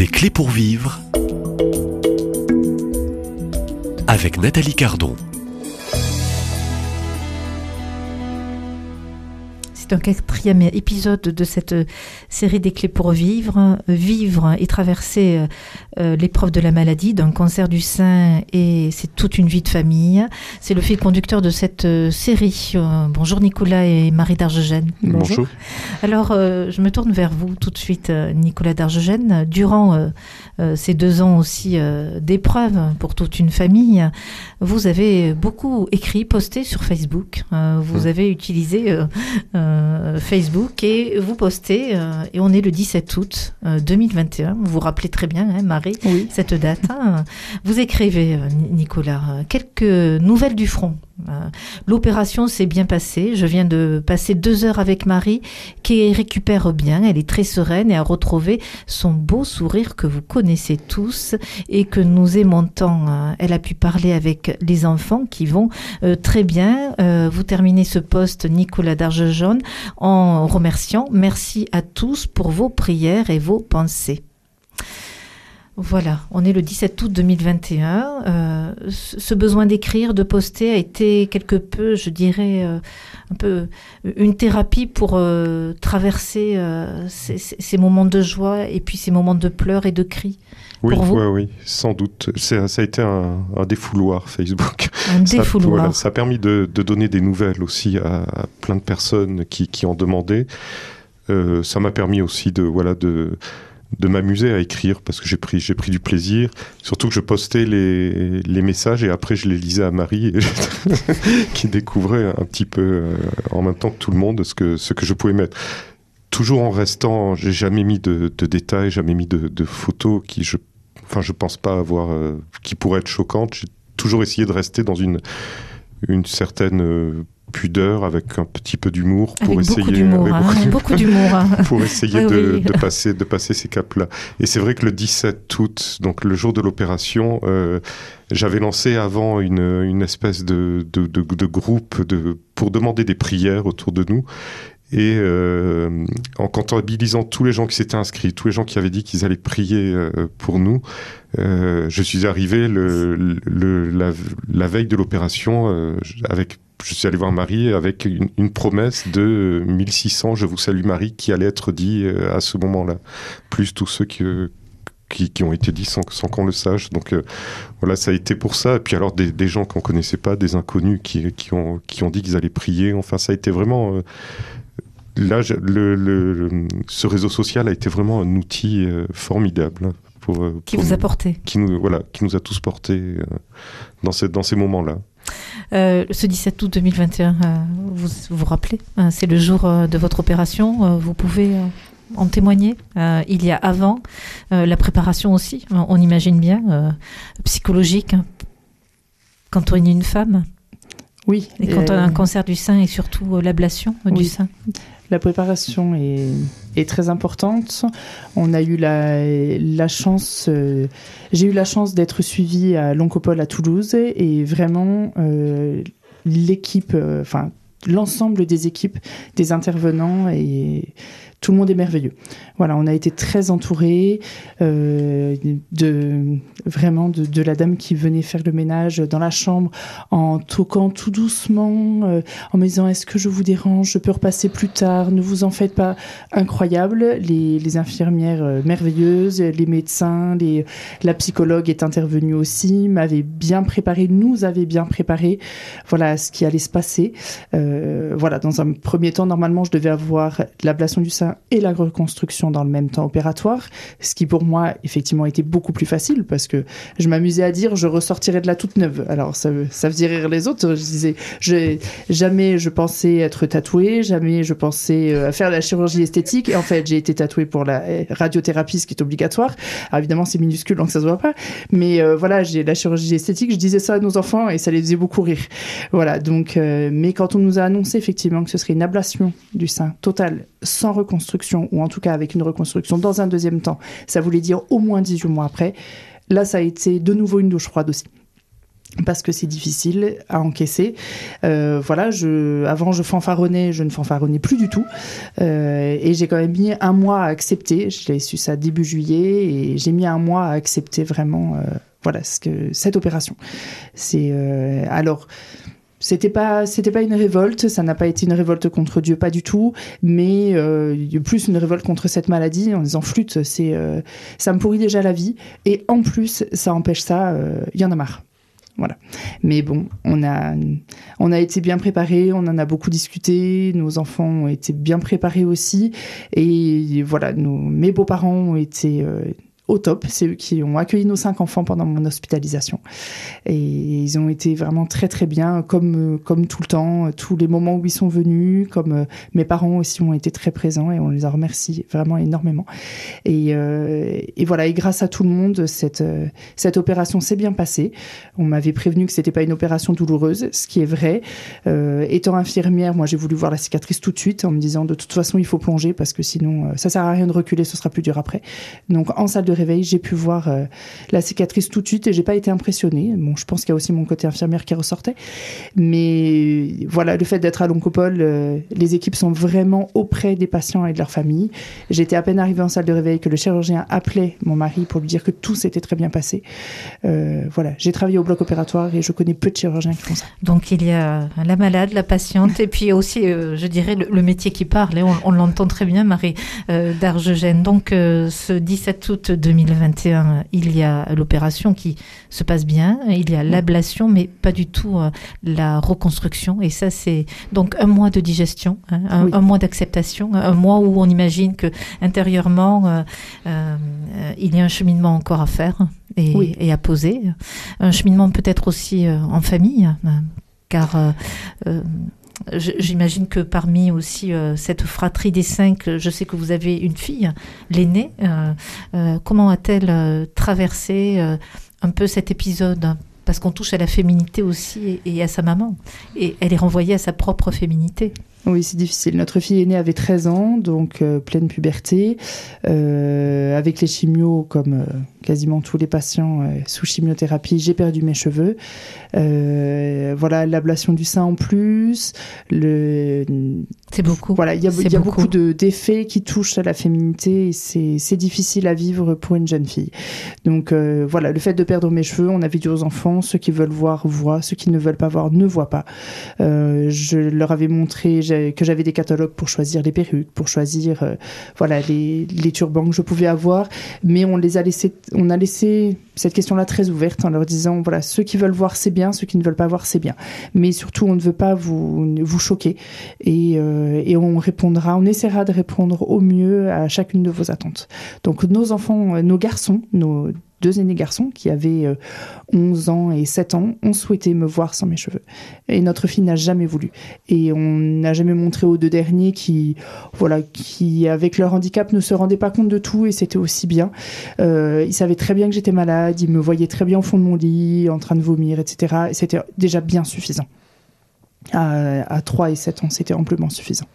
Des clés pour vivre avec Nathalie Cardon. C'est un quatrième épisode de cette série des clés pour vivre. Vivre et traverser euh, l'épreuve de la maladie, d'un cancer du sein et c'est toute une vie de famille. C'est le fil conducteur de cette euh, série. Euh, bonjour Nicolas et Marie d'Argegène. Bonjour. Alors, je me tourne vers vous tout de suite, Nicolas d'Argegène. Durant ces deux ans aussi d'épreuve pour toute une famille, vous avez beaucoup écrit, posté sur Facebook. vous mmh. avez utilisé Facebook et vous postez, et on est le 17 août 2021. Vous vous rappelez très bien, hein, Marie oui. cette date. Hein. Vous écrivez, euh, Nicolas, euh, quelques nouvelles du front. Euh, l'opération s'est bien passée. Je viens de passer deux heures avec Marie qui récupère bien. Elle est très sereine et a retrouvé son beau sourire que vous connaissez tous et que nous aimons tant. Elle a pu parler avec les enfants qui vont très bien. vous terminez ce poste, Nicolas d'Argejaune, en remerciant. Merci à tous pour vos prières et vos pensées. Voilà, on est le 17 août 2021. Euh, ce besoin d'écrire, de poster a été quelque peu, je dirais, euh, un peu une thérapie pour euh, traverser ces, moments de joie et puis ces moments de pleurs et de cris. Oui, oui, sans doute. Ça a été un, défouloir Facebook. Un défouloir. Ça, a permis de, donner des nouvelles aussi à, plein de personnes qui, qui en demandaient. Ça m'a permis aussi de voilà de de m'amuser à écrire parce que j'ai pris, j'ai pris du plaisir. Surtout que je postais les, les messages et après je les lisais à Marie qui découvrait un petit peu euh, en même temps que tout le monde ce que, ce que je pouvais mettre. Toujours en restant, j'ai jamais mis de, détails, jamais mis de, photos qui je, enfin je pense pas avoir, euh, qui pourraient être choquantes. J'ai toujours essayé de rester dans une, une certaine euh, pudeur, avec un petit peu d'humour pour essayer, beaucoup d'humour, hein. pour essayer de, passer de passer ces caps-là. Et c'est vrai que le 17 août, donc le jour de l'opération, euh, j'avais lancé avant une, une espèce de, de, de, groupe de, pour demander des prières autour de nous. Et euh, en comptabilisant tous les gens qui s'étaient inscrits, tous les gens qui avaient dit qu'ils allaient prier euh, pour nous, je suis arrivé le, le, la, la veille de l'opération avec je suis allé voir Marie avec une, promesse de 1600 Je vous salue Marie qui allait être dit euh, à ce moment-là, plus tous ceux qui, qui, ont été dit sans, sans qu'on le sache. Donc euh, voilà, ça a été pour ça. Et puis alors des, des gens qu'on connaissait pas, des inconnus qui, qui, ont, qui ont dit qu'ils allaient prier. Enfin, ça a été vraiment... Euh, là, le, le, ce réseau social a été vraiment un outil formidable. Pour, qui vous a porté qui nous, voilà, qui nous a tous portés dans, dans ces moments-là. Euh, ce 17 août 2021, euh, vous vous rappelez, hein, c'est le jour euh, de votre opération. vous pouvez en témoigner. il y a avant la préparation aussi, on imagine bien, psychologique, hein, quand on est une femme. Oui. Et quand on a un cancer du sein et surtout l'ablation du sein. La préparation est, très importante. On a eu la, chance, euh, j'ai eu la chance d'être suivie à l'Oncopole à Toulouse et vraiment euh, l'équipe, euh, enfin l'ensemble des équipes, des intervenants et tout le monde est merveilleux. Voilà, on a été très entourés euh, de vraiment de, la dame qui venait faire le ménage dans la chambre en toquant tout doucement, euh, en me disant est-ce que je vous dérange, je peux repasser plus tard, ne vous en faites pas. Incroyable, les, infirmières euh, merveilleuses, les médecins, la psychologue est intervenue aussi, m'avait bien préparé, nous avait bien préparé, voilà ce qui allait se passer. voilà, dans un premier temps, normalement, je devais avoir l'ablation du sein et la reconstruction dans le même temps opératoire, ce qui pour moi effectivement était beaucoup plus facile parce que je m'amusais à dire je ressortirais de la toute neuve. Alors ça, faisait rire les autres. Je disais jamais je pensais être tatouée, jamais je pensais euh, faire la chirurgie esthétique. Et en fait j'ai été tatouée pour la euh, radiothérapie, ce qui est obligatoire. Alors évidemment c'est minuscule donc ça se voit pas, mais euh, voilà j'ai la chirurgie esthétique. Je disais ça à nos enfants et ça les faisait beaucoup rire. Voilà donc mais quand on nous a annoncé effectivement que ce serait une ablation du sein totale sans reconstruction, ou en tout cas avec une reconstruction dans un deuxième temps, ça voulait dire au moins 18 mois après, là, ça a été de nouveau une douche froide aussi. parce que c'est difficile à encaisser. Euh, voilà, je, avant je fanfaronnais, je ne fanfaronnais plus du tout, euh, et j'ai quand même mis un mois à accepter. J'ai su ça début juillet, et j'ai mis un mois à accepter vraiment, euh, voilà, ce que cette opération. C'est alors. C'était pas, c'était pas une révolte, ça n'a pas été une révolte contre Dieu, pas du tout, mais plus une révolte contre cette maladie en disant flûte, c'est, ça me pourrit déjà la vie, et en plus ça empêche ça, il y en a marre. Voilà. Mais bon, on a, on a été bien préparés, on en a beaucoup discuté, nos enfants ont été bien préparés aussi. Et voilà, nos, mes beaux-parents ont été euh, au top. C'est eux qui ont accueilli nos cinq enfants pendant mon hospitalisation. Et ils ont été vraiment très très bien, comme, comme tout le temps, tous les moments où ils sont venus, comme euh, mes parents aussi ont été très présents et on les a remerciés vraiment énormément. Et, euh, voilà, et grâce à tout le monde, cette, euh, cette opération s'est bien passée. On m'avait prévenu que c'était pas une opération douloureuse, ce qui est vrai. étant infirmière, moi j'ai voulu voir la cicatrice tout de suite en me disant de toute façon il faut plonger parce que sinon ça sert à rien de reculer, ce sera plus dur après. Donc en salle de réveil, j'ai pu voir euh, la cicatrice tout de suite et j'ai pas été impressionnée. Bon, je pense qu'il y a aussi mon côté infirmière qui ressortait. Mais voilà, le fait d'être à l'oncopole, euh, les équipes sont vraiment auprès des patients et de leurs familles. J'étais à peine arrivée en salle de réveil que le chirurgien appelait mon mari pour lui dire que tout s'était très bien passé. Euh, voilà, j'ai travaillé au bloc opératoire et je connais peu de chirurgiens qui font ça. Donc il y a la malade, la patiente et puis aussi, je dirais, le, métier qui parle. On, l'entend très bien, Marie Dargegène. Donc ce 17 août 2021, il y a l'opération qui se passe bien, il y a l'ablation, mais pas du tout euh, la reconstruction. Et ça, c'est donc un mois de digestion, hein, un, mois d'acceptation, un mois où on imagine que intérieurement, euh, euh, il y a un cheminement encore à faire et, à poser. Un cheminement peut-être aussi en famille, hein, car J'imagine que parmi aussi euh, cette fratrie des cinq, je sais que vous avez une fille, l'aînée. Euh, euh, comment a-t-elle traversé un peu cet épisode? Parce qu'on touche à la féminité aussi et, à sa maman. Et elle est renvoyée à sa propre féminité. Oui, c'est difficile. Notre fille aînée avait 13 ans, donc pleine puberté, avec les chimios comme quasiment tous les patients euh, sous chimiothérapie, j'ai perdu mes cheveux. Euh, voilà, l'ablation du sein en plus. Le... C'est beaucoup. Voilà, il y a, y a beaucoup, de, d'effets qui touchent à la féminité et c'est, difficile à vivre pour une jeune fille. Donc euh, voilà, le fait de perdre mes cheveux, on avait dit aux enfants, ceux qui veulent voir, voient, ceux qui ne veulent pas voir, ne voient pas. Euh, je leur avais montré que j'avais des catalogues pour choisir les perruques, pour choisir euh, voilà les, les turbans que je pouvais avoir, mais on les a laissés on a laissé cette question-là très ouverte en leur disant voilà, ceux qui veulent voir, c'est bien, ceux qui ne veulent pas voir, c'est bien. Mais surtout, on ne veut pas vous, vous choquer et, euh, et on répondra, on essaiera de répondre au mieux à chacune de vos attentes. Donc, nos enfants, nos garçons, nos deux aînés garçons qui avaient 11 euh, ans et 7 ans ont souhaité me voir sans mes cheveux. Et notre fille n'a jamais voulu. Et on n'a jamais montré aux deux derniers qui, voilà, qui, avec leur handicap, ne se rendaient pas compte de tout et c'était aussi bien. Euh, ils savaient très bien que j'étais malade, ils me voyaient très bien au fond de mon lit, en train de vomir, etc. Et c'était déjà bien suffisant. À, à 3 et 7 ans, c'était amplement suffisant.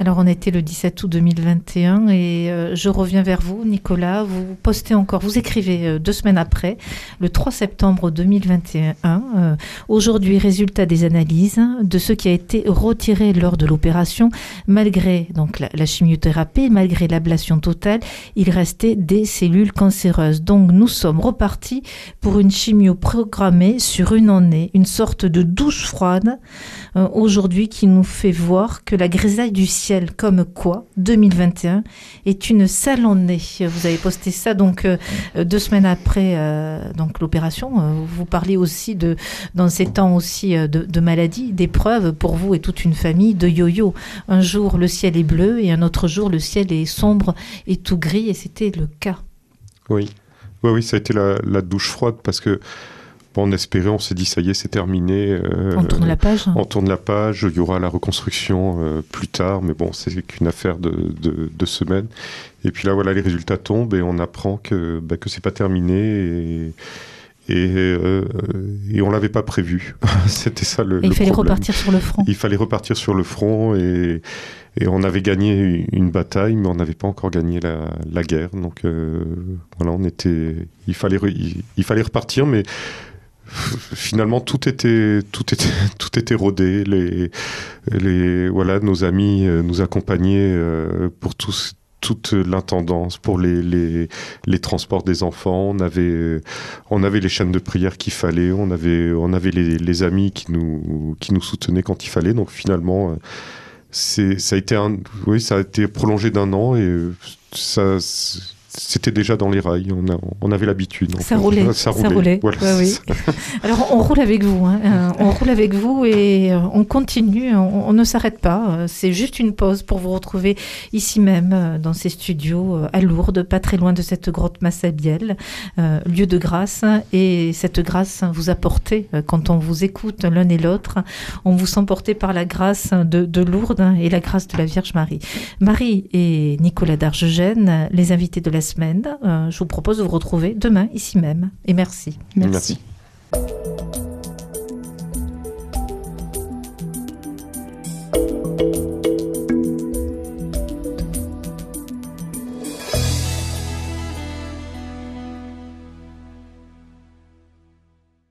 Alors on était le 17 août 2021 et euh, je reviens vers vous, Nicolas. Vous postez encore, vous écrivez euh, deux semaines après, le 3 septembre 2021. Euh, aujourd'hui, résultat des analyses de ce qui a été retiré lors de l'opération, malgré donc la, chimiothérapie, malgré l'ablation totale, il restait des cellules cancéreuses. Donc nous sommes repartis pour une chimio programmée sur une année, une sorte de douche froide aujourd'hui qui nous fait voir que la grisaille du ciel comme quoi 2021 est une sale année. Vous avez posté ça donc euh, deux semaines après euh, donc l'opération. Euh, vous parlez aussi de dans ces temps aussi de, de maladie, d'épreuves pour vous et toute une famille de yo-yo. Un jour le ciel est bleu et un autre jour le ciel est sombre et tout gris et c'était le cas. Oui, oui, ça a été la douche froide parce que on espérait, on s'est dit ça y est, c'est terminé. Euh, on tourne la page. On tourne la page. Il y aura la reconstruction euh, plus tard, mais bon, c'est qu'une affaire de, de, semaines. Et puis là, voilà, les résultats tombent et on apprend que bah, que c'est pas terminé et et, euh, et on l'avait pas prévu. C'était ça le. Et il fallait repartir sur le front. Il fallait repartir sur le front et, et on avait gagné une bataille, mais on n'avait pas encore gagné la, la guerre. Donc euh, voilà, on était. Il fallait il fallait repartir, mais finalement tout était tout était tout était rodé les les voilà nos amis euh, nous accompagnaient euh, pour toute l'intendance pour les, les, les, transports des enfants. On avait, on avait les chaînes de prière qu'il fallait. On avait, on avait les, les, amis qui nous, qui nous soutenaient quand il fallait. Donc finalement, euh, c'est, ça a été un, oui, ça a été prolongé d'un an et ça, c'était déjà dans les rails. On, on avait l'habitude. Ça roulait. Ça roulait. oui. Alors on roule avec vous. Hein. Euh, on roule avec vous et euh, on continue. On, ne s'arrête pas. Euh, c'est juste une pause pour vous retrouver ici même dans ces studios à Lourdes, pas très loin de cette grotte Massabielle, lieu de grâce. Et cette grâce vous apportez quand on vous écoute l'un et l'autre. On vous sent porté par la grâce de, de, Lourdes et la grâce de la Vierge Marie. Marie et Nicolas d'Argegène, les invités de la semaine. Euh, je vous propose de vous retrouver demain ici même. Et merci. Merci.